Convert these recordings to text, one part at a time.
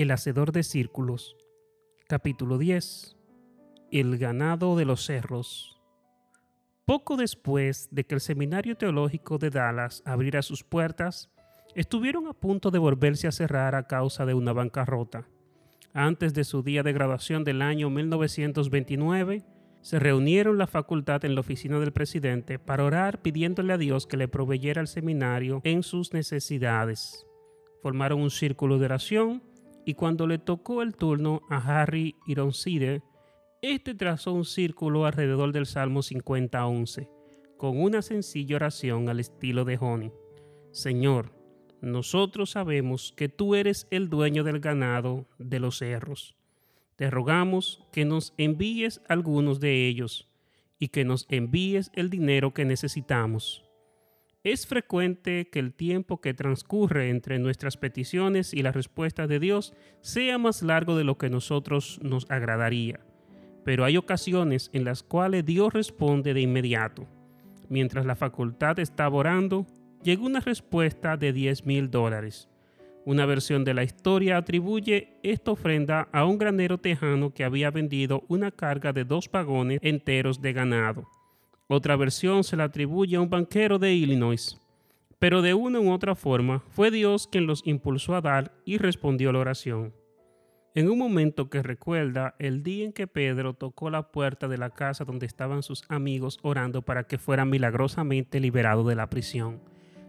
El Hacedor de Círculos. Capítulo 10. El ganado de los cerros. Poco después de que el Seminario Teológico de Dallas abriera sus puertas, estuvieron a punto de volverse a cerrar a causa de una bancarrota. Antes de su día de graduación del año 1929, se reunieron la facultad en la oficina del presidente para orar pidiéndole a Dios que le proveyera al seminario en sus necesidades. Formaron un círculo de oración y cuando le tocó el turno a Harry Ironside, este trazó un círculo alrededor del Salmo 50-11, con una sencilla oración al estilo de Honey. Señor, nosotros sabemos que tú eres el dueño del ganado de los cerros. Te rogamos que nos envíes algunos de ellos y que nos envíes el dinero que necesitamos. Es frecuente que el tiempo que transcurre entre nuestras peticiones y la respuesta de Dios sea más largo de lo que nosotros nos agradaría, pero hay ocasiones en las cuales Dios responde de inmediato. Mientras la facultad estaba orando, llegó una respuesta de 10 mil dólares. Una versión de la historia atribuye esta ofrenda a un granero tejano que había vendido una carga de dos vagones enteros de ganado. Otra versión se la atribuye a un banquero de Illinois. Pero de una u otra forma fue Dios quien los impulsó a dar y respondió la oración. En un momento que recuerda el día en que Pedro tocó la puerta de la casa donde estaban sus amigos orando para que fuera milagrosamente liberado de la prisión.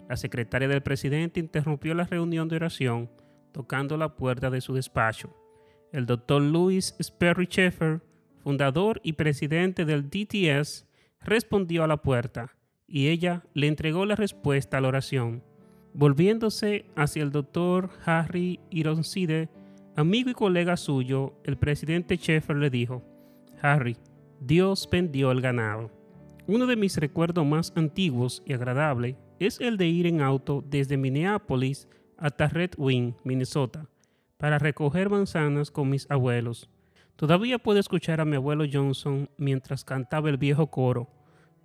La secretaria del presidente interrumpió la reunión de oración tocando la puerta de su despacho. El doctor Louis Sperry Sheffer, fundador y presidente del DTS, respondió a la puerta y ella le entregó la respuesta a la oración. Volviéndose hacia el doctor Harry Ironside, amigo y colega suyo, el presidente Sheffer le dijo, Harry, Dios vendió el ganado. Uno de mis recuerdos más antiguos y agradables es el de ir en auto desde Minneapolis hasta Red Wing, Minnesota, para recoger manzanas con mis abuelos. Todavía puedo escuchar a mi abuelo Johnson mientras cantaba el viejo coro.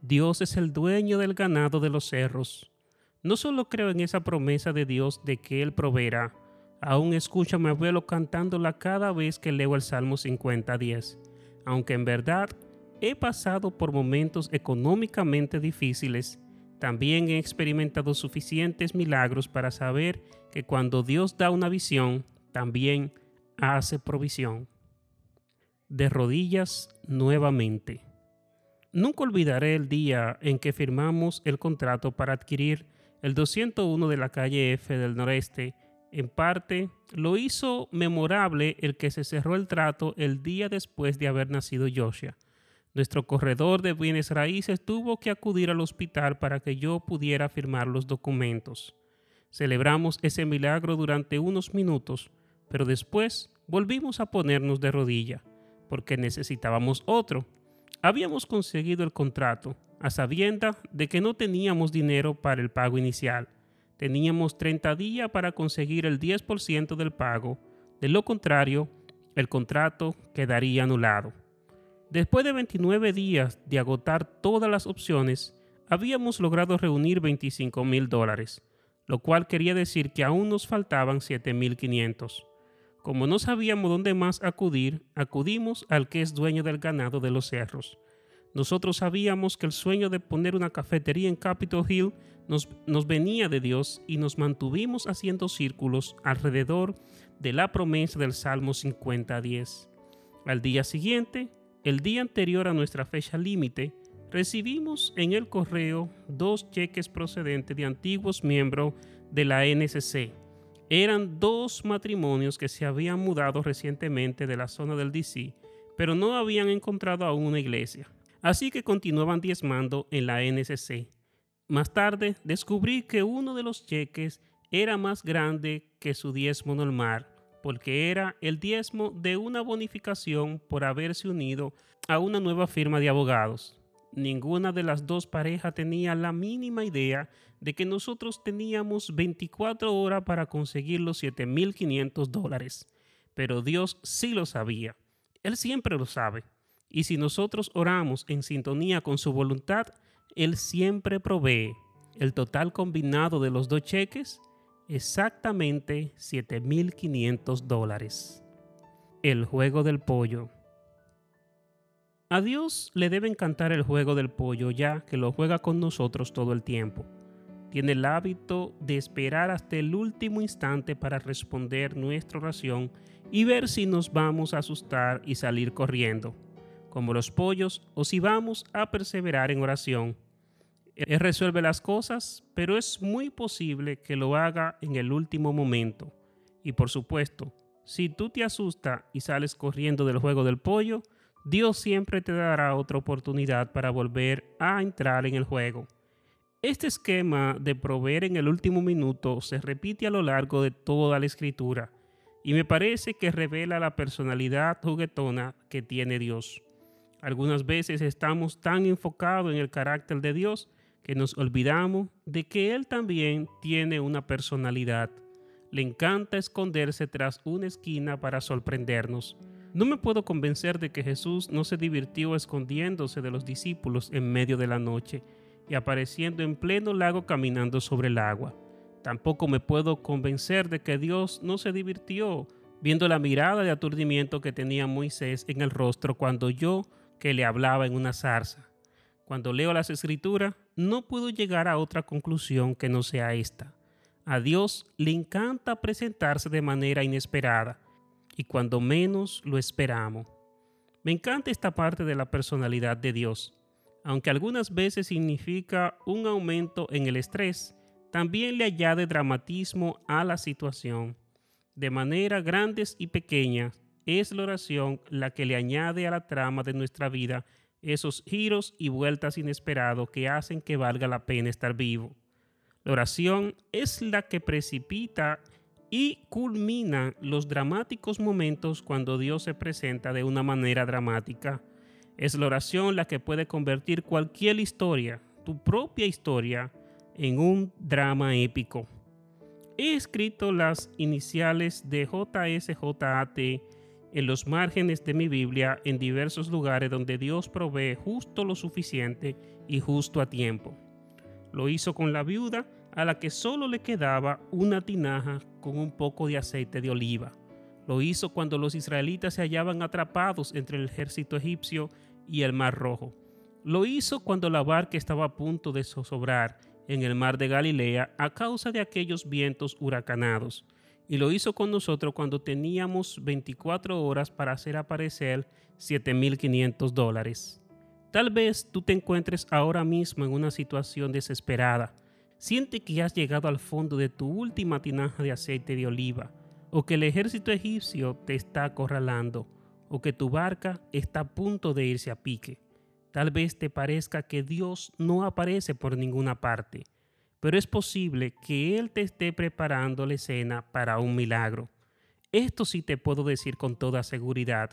Dios es el dueño del ganado de los cerros. No solo creo en esa promesa de Dios de que Él proveerá, aún escucho a mi abuelo cantándola cada vez que leo el Salmo 50.10, aunque en verdad he pasado por momentos económicamente difíciles también he experimentado suficientes milagros para saber que cuando Dios da una visión, también hace provisión. De rodillas nuevamente. Nunca olvidaré el día en que firmamos el contrato para adquirir el 201 de la calle F del noreste. En parte, lo hizo memorable el que se cerró el trato el día después de haber nacido Joshua nuestro corredor de bienes raíces tuvo que acudir al hospital para que yo pudiera firmar los documentos. Celebramos ese milagro durante unos minutos, pero después volvimos a ponernos de rodilla, porque necesitábamos otro. Habíamos conseguido el contrato, a sabienda de que no teníamos dinero para el pago inicial. Teníamos 30 días para conseguir el 10% del pago, de lo contrario, el contrato quedaría anulado. Después de 29 días de agotar todas las opciones, habíamos logrado reunir 25 mil dólares, lo cual quería decir que aún nos faltaban 7.500. Como no sabíamos dónde más acudir, acudimos al que es dueño del ganado de los cerros. Nosotros sabíamos que el sueño de poner una cafetería en Capitol Hill nos, venía de Dios y nos mantuvimos haciendo círculos alrededor de la promesa del Salmo 50.10. Al día siguiente, el día anterior a nuestra fecha límite, recibimos en el correo dos cheques procedentes de antiguos miembros de la NCC. Eran dos matrimonios que se habían mudado recientemente de la zona del DC, pero no habían encontrado aún una iglesia. Así que continuaban diezmando en la NCC. Más tarde descubrí que uno de los cheques era más grande que su diezmo normal porque era el diezmo de una bonificación por haberse unido a una nueva firma de abogados. Ninguna de las dos parejas tenía la mínima idea de que nosotros teníamos 24 horas para conseguir los 7.500 dólares. Pero Dios sí lo sabía. Él siempre lo sabe. Y si nosotros oramos en sintonía con su voluntad, Él siempre provee. El total combinado de los dos cheques exactamente 7.500 dólares. El juego del pollo. A Dios le debe encantar el juego del pollo ya que lo juega con nosotros todo el tiempo. Tiene el hábito de esperar hasta el último instante para responder nuestra oración y ver si nos vamos a asustar y salir corriendo, como los pollos, o si vamos a perseverar en oración él resuelve las cosas, pero es muy posible que lo haga en el último momento. Y por supuesto, si tú te asustas y sales corriendo del juego del pollo, Dios siempre te dará otra oportunidad para volver a entrar en el juego. Este esquema de proveer en el último minuto se repite a lo largo de toda la escritura y me parece que revela la personalidad juguetona que tiene Dios. Algunas veces estamos tan enfocados en el carácter de Dios que nos olvidamos de que Él también tiene una personalidad. Le encanta esconderse tras una esquina para sorprendernos. No me puedo convencer de que Jesús no se divirtió escondiéndose de los discípulos en medio de la noche y apareciendo en pleno lago caminando sobre el agua. Tampoco me puedo convencer de que Dios no se divirtió viendo la mirada de aturdimiento que tenía Moisés en el rostro cuando yo que le hablaba en una zarza. Cuando leo las escrituras, no puedo llegar a otra conclusión que no sea esta. A Dios le encanta presentarse de manera inesperada y cuando menos lo esperamos. Me encanta esta parte de la personalidad de Dios. Aunque algunas veces significa un aumento en el estrés, también le añade dramatismo a la situación. De manera grandes y pequeñas, es la oración la que le añade a la trama de nuestra vida esos giros y vueltas inesperados que hacen que valga la pena estar vivo. La oración es la que precipita y culmina los dramáticos momentos cuando Dios se presenta de una manera dramática. Es la oración la que puede convertir cualquier historia, tu propia historia, en un drama épico. He escrito las iniciales de JSJAT en los márgenes de mi Biblia en diversos lugares donde Dios provee justo lo suficiente y justo a tiempo. Lo hizo con la viuda a la que solo le quedaba una tinaja con un poco de aceite de oliva. Lo hizo cuando los israelitas se hallaban atrapados entre el ejército egipcio y el mar rojo. Lo hizo cuando la barca estaba a punto de zozobrar en el mar de Galilea a causa de aquellos vientos huracanados y lo hizo con nosotros cuando teníamos 24 horas para hacer aparecer 7.500 dólares. Tal vez tú te encuentres ahora mismo en una situación desesperada. Siente que has llegado al fondo de tu última tinaja de aceite de oliva, o que el ejército egipcio te está acorralando, o que tu barca está a punto de irse a pique. Tal vez te parezca que Dios no aparece por ninguna parte pero es posible que Él te esté preparando la escena para un milagro. Esto sí te puedo decir con toda seguridad.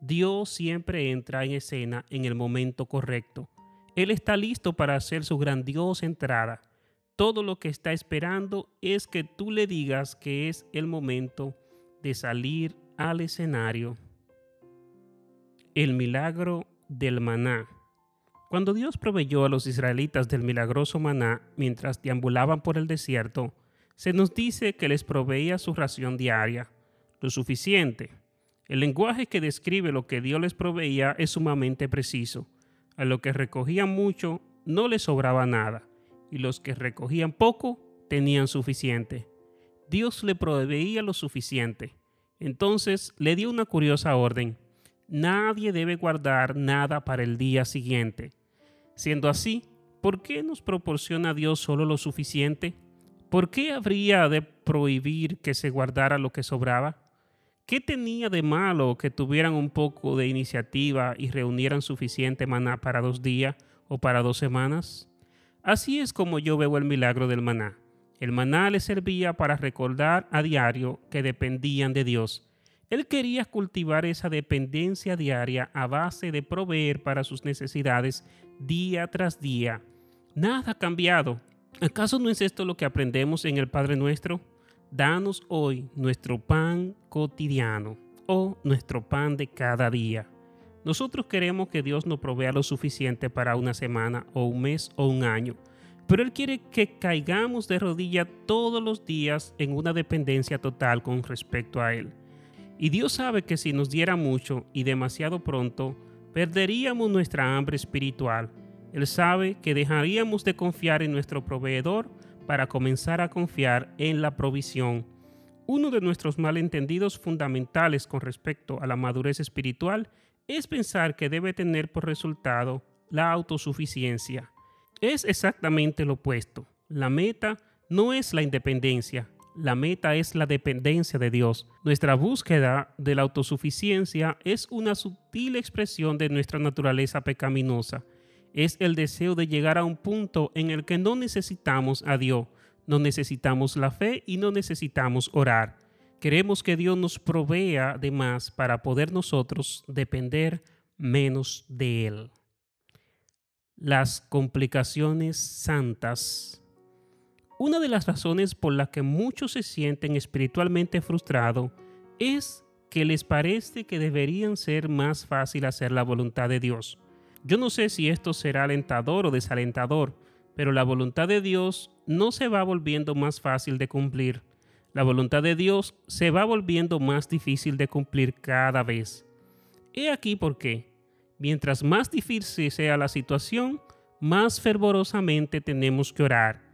Dios siempre entra en escena en el momento correcto. Él está listo para hacer su grandiosa entrada. Todo lo que está esperando es que tú le digas que es el momento de salir al escenario. El milagro del maná. Cuando Dios proveyó a los israelitas del milagroso maná mientras deambulaban por el desierto, se nos dice que les proveía su ración diaria, lo suficiente. El lenguaje que describe lo que Dios les proveía es sumamente preciso. A los que recogían mucho no les sobraba nada, y los que recogían poco tenían suficiente. Dios le proveía lo suficiente. Entonces le dio una curiosa orden Nadie debe guardar nada para el día siguiente. Siendo así, ¿por qué nos proporciona Dios solo lo suficiente? ¿Por qué habría de prohibir que se guardara lo que sobraba? ¿Qué tenía de malo que tuvieran un poco de iniciativa y reunieran suficiente maná para dos días o para dos semanas? Así es como yo veo el milagro del maná. El maná le servía para recordar a diario que dependían de Dios él quería cultivar esa dependencia diaria a base de proveer para sus necesidades día tras día. Nada ha cambiado. ¿Acaso no es esto lo que aprendemos en el Padre Nuestro? Danos hoy nuestro pan cotidiano o nuestro pan de cada día. Nosotros queremos que Dios nos provea lo suficiente para una semana o un mes o un año, pero Él quiere que caigamos de rodilla todos los días en una dependencia total con respecto a Él. Y Dios sabe que si nos diera mucho y demasiado pronto, perderíamos nuestra hambre espiritual. Él sabe que dejaríamos de confiar en nuestro proveedor para comenzar a confiar en la provisión. Uno de nuestros malentendidos fundamentales con respecto a la madurez espiritual es pensar que debe tener por resultado la autosuficiencia. Es exactamente lo opuesto. La meta no es la independencia, la meta es la dependencia de Dios. Nuestra búsqueda de la autosuficiencia es una sutil expresión de nuestra naturaleza pecaminosa. Es el deseo de llegar a un punto en el que no necesitamos a Dios, no necesitamos la fe y no necesitamos orar. Queremos que Dios nos provea de más para poder nosotros depender menos de Él. Las complicaciones santas una de las razones por las que muchos se sienten espiritualmente frustrados es que les parece que deberían ser más fácil hacer la voluntad de Dios. Yo no sé si esto será alentador o desalentador, pero la voluntad de Dios no se va volviendo más fácil de cumplir. La voluntad de Dios se va volviendo más difícil de cumplir cada vez. He aquí por qué. Mientras más difícil sea la situación, más fervorosamente tenemos que orar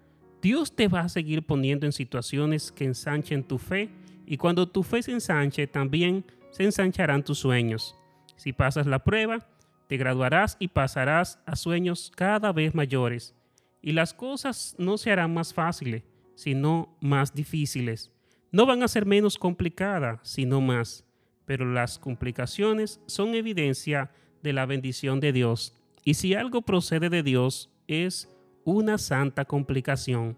Dios te va a seguir poniendo en situaciones que ensanchen tu fe y cuando tu fe se ensanche también se ensancharán tus sueños. Si pasas la prueba, te graduarás y pasarás a sueños cada vez mayores y las cosas no se harán más fáciles, sino más difíciles. No van a ser menos complicadas, sino más. Pero las complicaciones son evidencia de la bendición de Dios. Y si algo procede de Dios, es una santa complicación.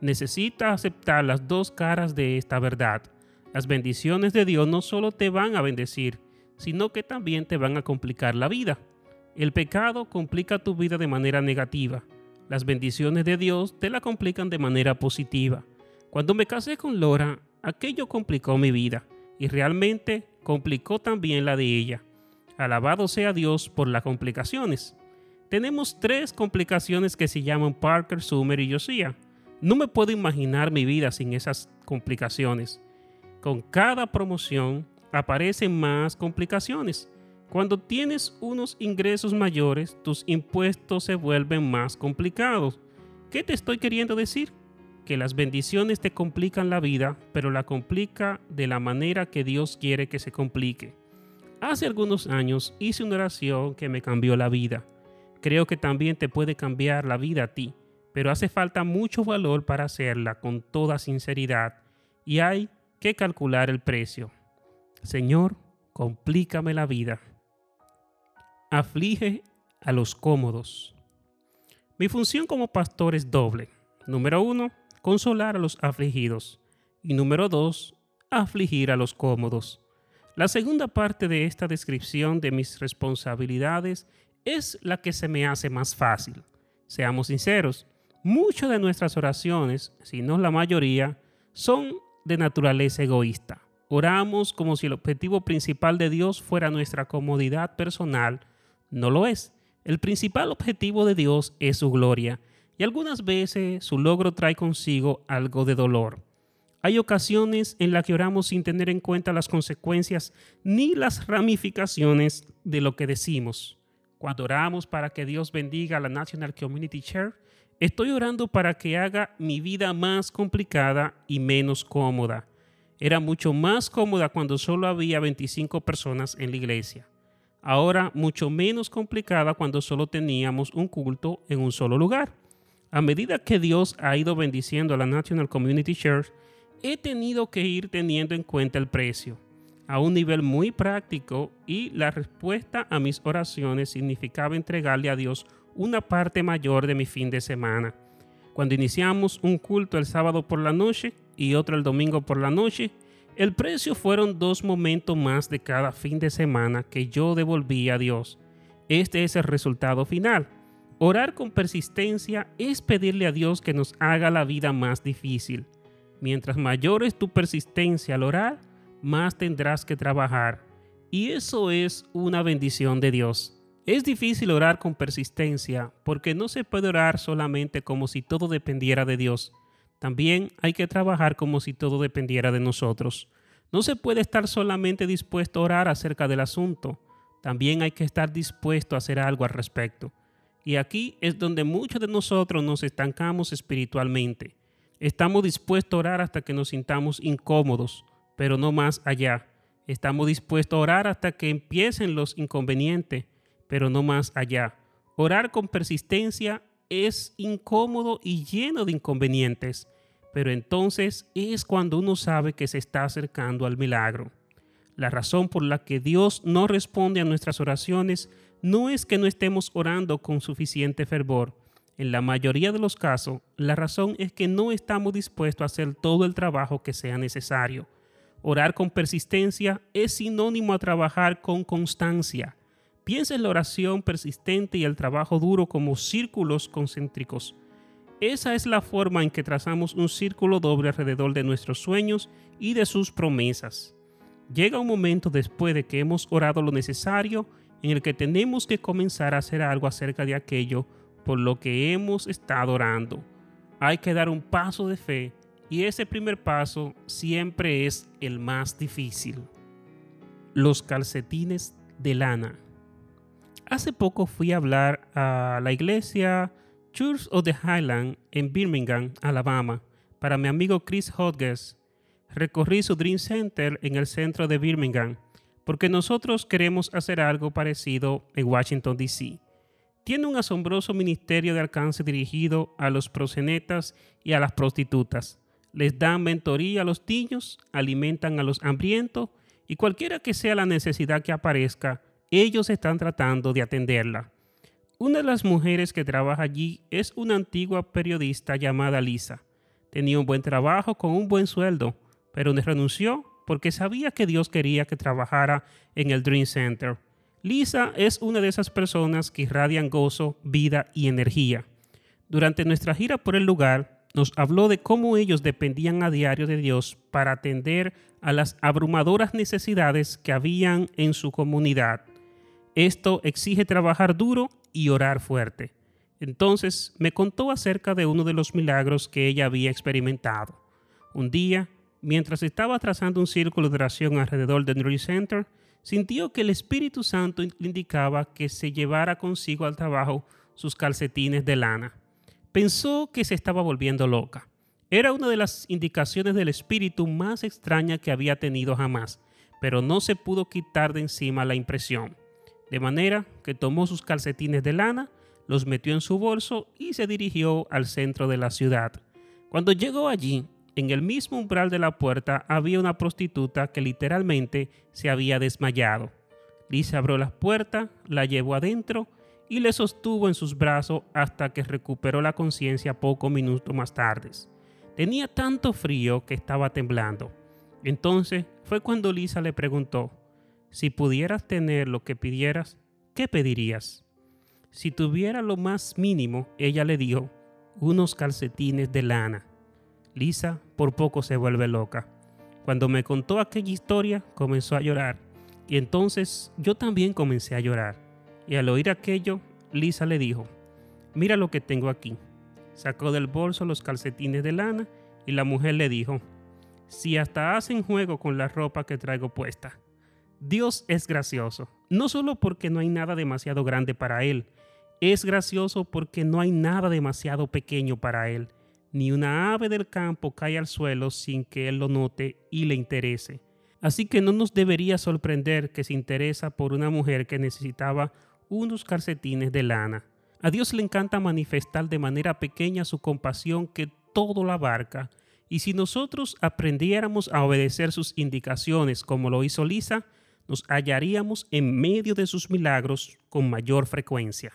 Necesitas aceptar las dos caras de esta verdad. Las bendiciones de Dios no solo te van a bendecir, sino que también te van a complicar la vida. El pecado complica tu vida de manera negativa. Las bendiciones de Dios te la complican de manera positiva. Cuando me casé con Laura, aquello complicó mi vida y realmente complicó también la de ella. Alabado sea Dios por las complicaciones. Tenemos tres complicaciones que se llaman Parker, Summer y Josiah. No me puedo imaginar mi vida sin esas complicaciones. Con cada promoción aparecen más complicaciones. Cuando tienes unos ingresos mayores, tus impuestos se vuelven más complicados. ¿Qué te estoy queriendo decir? Que las bendiciones te complican la vida, pero la complica de la manera que Dios quiere que se complique. Hace algunos años hice una oración que me cambió la vida creo que también te puede cambiar la vida a ti, pero hace falta mucho valor para hacerla con toda sinceridad y hay que calcular el precio. Señor, complícame la vida. Aflige a los cómodos. Mi función como pastor es doble. Número uno, consolar a los afligidos. Y número dos, afligir a los cómodos. La segunda parte de esta descripción de mis responsabilidades es la que se me hace más fácil. Seamos sinceros, muchas de nuestras oraciones, si no la mayoría, son de naturaleza egoísta. Oramos como si el objetivo principal de Dios fuera nuestra comodidad personal. No lo es. El principal objetivo de Dios es su gloria y algunas veces su logro trae consigo algo de dolor. Hay ocasiones en las que oramos sin tener en cuenta las consecuencias ni las ramificaciones de lo que decimos. Cuando oramos para que Dios bendiga a la National Community Church, estoy orando para que haga mi vida más complicada y menos cómoda. Era mucho más cómoda cuando solo había 25 personas en la iglesia. Ahora mucho menos complicada cuando solo teníamos un culto en un solo lugar. A medida que Dios ha ido bendiciendo a la National Community Church, he tenido que ir teniendo en cuenta el precio a un nivel muy práctico y la respuesta a mis oraciones significaba entregarle a Dios una parte mayor de mi fin de semana. Cuando iniciamos un culto el sábado por la noche y otro el domingo por la noche, el precio fueron dos momentos más de cada fin de semana que yo devolví a Dios. Este es el resultado final. Orar con persistencia es pedirle a Dios que nos haga la vida más difícil. Mientras mayor es tu persistencia al orar, más tendrás que trabajar. Y eso es una bendición de Dios. Es difícil orar con persistencia porque no se puede orar solamente como si todo dependiera de Dios. También hay que trabajar como si todo dependiera de nosotros. No se puede estar solamente dispuesto a orar acerca del asunto. También hay que estar dispuesto a hacer algo al respecto. Y aquí es donde muchos de nosotros nos estancamos espiritualmente. Estamos dispuestos a orar hasta que nos sintamos incómodos, pero no más allá. Estamos dispuestos a orar hasta que empiecen los inconvenientes, pero no más allá. Orar con persistencia es incómodo y lleno de inconvenientes, pero entonces es cuando uno sabe que se está acercando al milagro. La razón por la que Dios no responde a nuestras oraciones no es que no estemos orando con suficiente fervor. En la mayoría de los casos, la razón es que no estamos dispuestos a hacer todo el trabajo que sea necesario. Orar con persistencia es sinónimo a trabajar con constancia. Piensa en la oración persistente y el trabajo duro como círculos concéntricos. Esa es la forma en que trazamos un círculo doble alrededor de nuestros sueños y de sus promesas. Llega un momento después de que hemos orado lo necesario en el que tenemos que comenzar a hacer algo acerca de aquello por lo que hemos estado orando. Hay que dar un paso de fe y ese primer paso siempre es el más difícil. Los calcetines de lana. Hace poco fui a hablar a la iglesia Church of the Highland en Birmingham, Alabama, para mi amigo Chris Hodges. Recorrí su Dream Center en el centro de Birmingham porque nosotros queremos hacer algo parecido en Washington, D.C. Tiene un asombroso ministerio de alcance dirigido a los prosenetas y a las prostitutas. Les dan mentoría a los niños, alimentan a los hambrientos y cualquiera que sea la necesidad que aparezca, ellos están tratando de atenderla. Una de las mujeres que trabaja allí es una antigua periodista llamada Lisa. Tenía un buen trabajo con un buen sueldo, pero renunció porque sabía que Dios quería que trabajara en el Dream Center. Lisa es una de esas personas que irradian gozo, vida y energía. Durante nuestra gira por el lugar, nos habló de cómo ellos dependían a diario de Dios para atender a las abrumadoras necesidades que habían en su comunidad. Esto exige trabajar duro y orar fuerte. Entonces me contó acerca de uno de los milagros que ella había experimentado. Un día mientras estaba trazando un círculo de oración alrededor del Dream Center, sintió que el Espíritu Santo le indicaba que se llevara consigo al trabajo sus calcetines de lana. Pensó que se estaba volviendo loca. Era una de las indicaciones del Espíritu más extraña que había tenido jamás, pero no se pudo quitar de encima la impresión. De manera que tomó sus calcetines de lana, los metió en su bolso y se dirigió al centro de la ciudad. Cuando llegó allí, en el mismo umbral de la puerta había una prostituta que literalmente se había desmayado. Lisa abrió la puerta, la llevó adentro y le sostuvo en sus brazos hasta que recuperó la conciencia pocos minutos más tarde. Tenía tanto frío que estaba temblando. Entonces fue cuando Lisa le preguntó, si pudieras tener lo que pidieras, ¿qué pedirías? Si tuviera lo más mínimo, ella le dijo, unos calcetines de lana. Lisa por poco se vuelve loca. Cuando me contó aquella historia, comenzó a llorar. Y entonces yo también comencé a llorar. Y al oír aquello, Lisa le dijo, mira lo que tengo aquí. Sacó del bolso los calcetines de lana y la mujer le dijo, si hasta hacen juego con la ropa que traigo puesta. Dios es gracioso, no solo porque no hay nada demasiado grande para Él, es gracioso porque no hay nada demasiado pequeño para Él ni una ave del campo cae al suelo sin que él lo note y le interese. Así que no nos debería sorprender que se interesa por una mujer que necesitaba unos calcetines de lana. A Dios le encanta manifestar de manera pequeña su compasión que todo lo abarca, y si nosotros aprendiéramos a obedecer sus indicaciones como lo hizo Lisa, nos hallaríamos en medio de sus milagros con mayor frecuencia.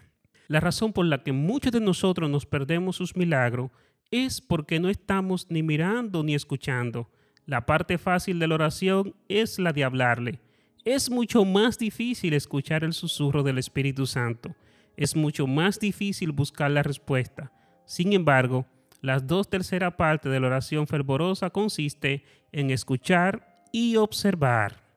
La razón por la que muchos de nosotros nos perdemos sus milagros es porque no estamos ni mirando ni escuchando. La parte fácil de la oración es la de hablarle. Es mucho más difícil escuchar el susurro del Espíritu Santo. Es mucho más difícil buscar la respuesta. Sin embargo, las dos terceras partes de la oración fervorosa consiste en escuchar y observar.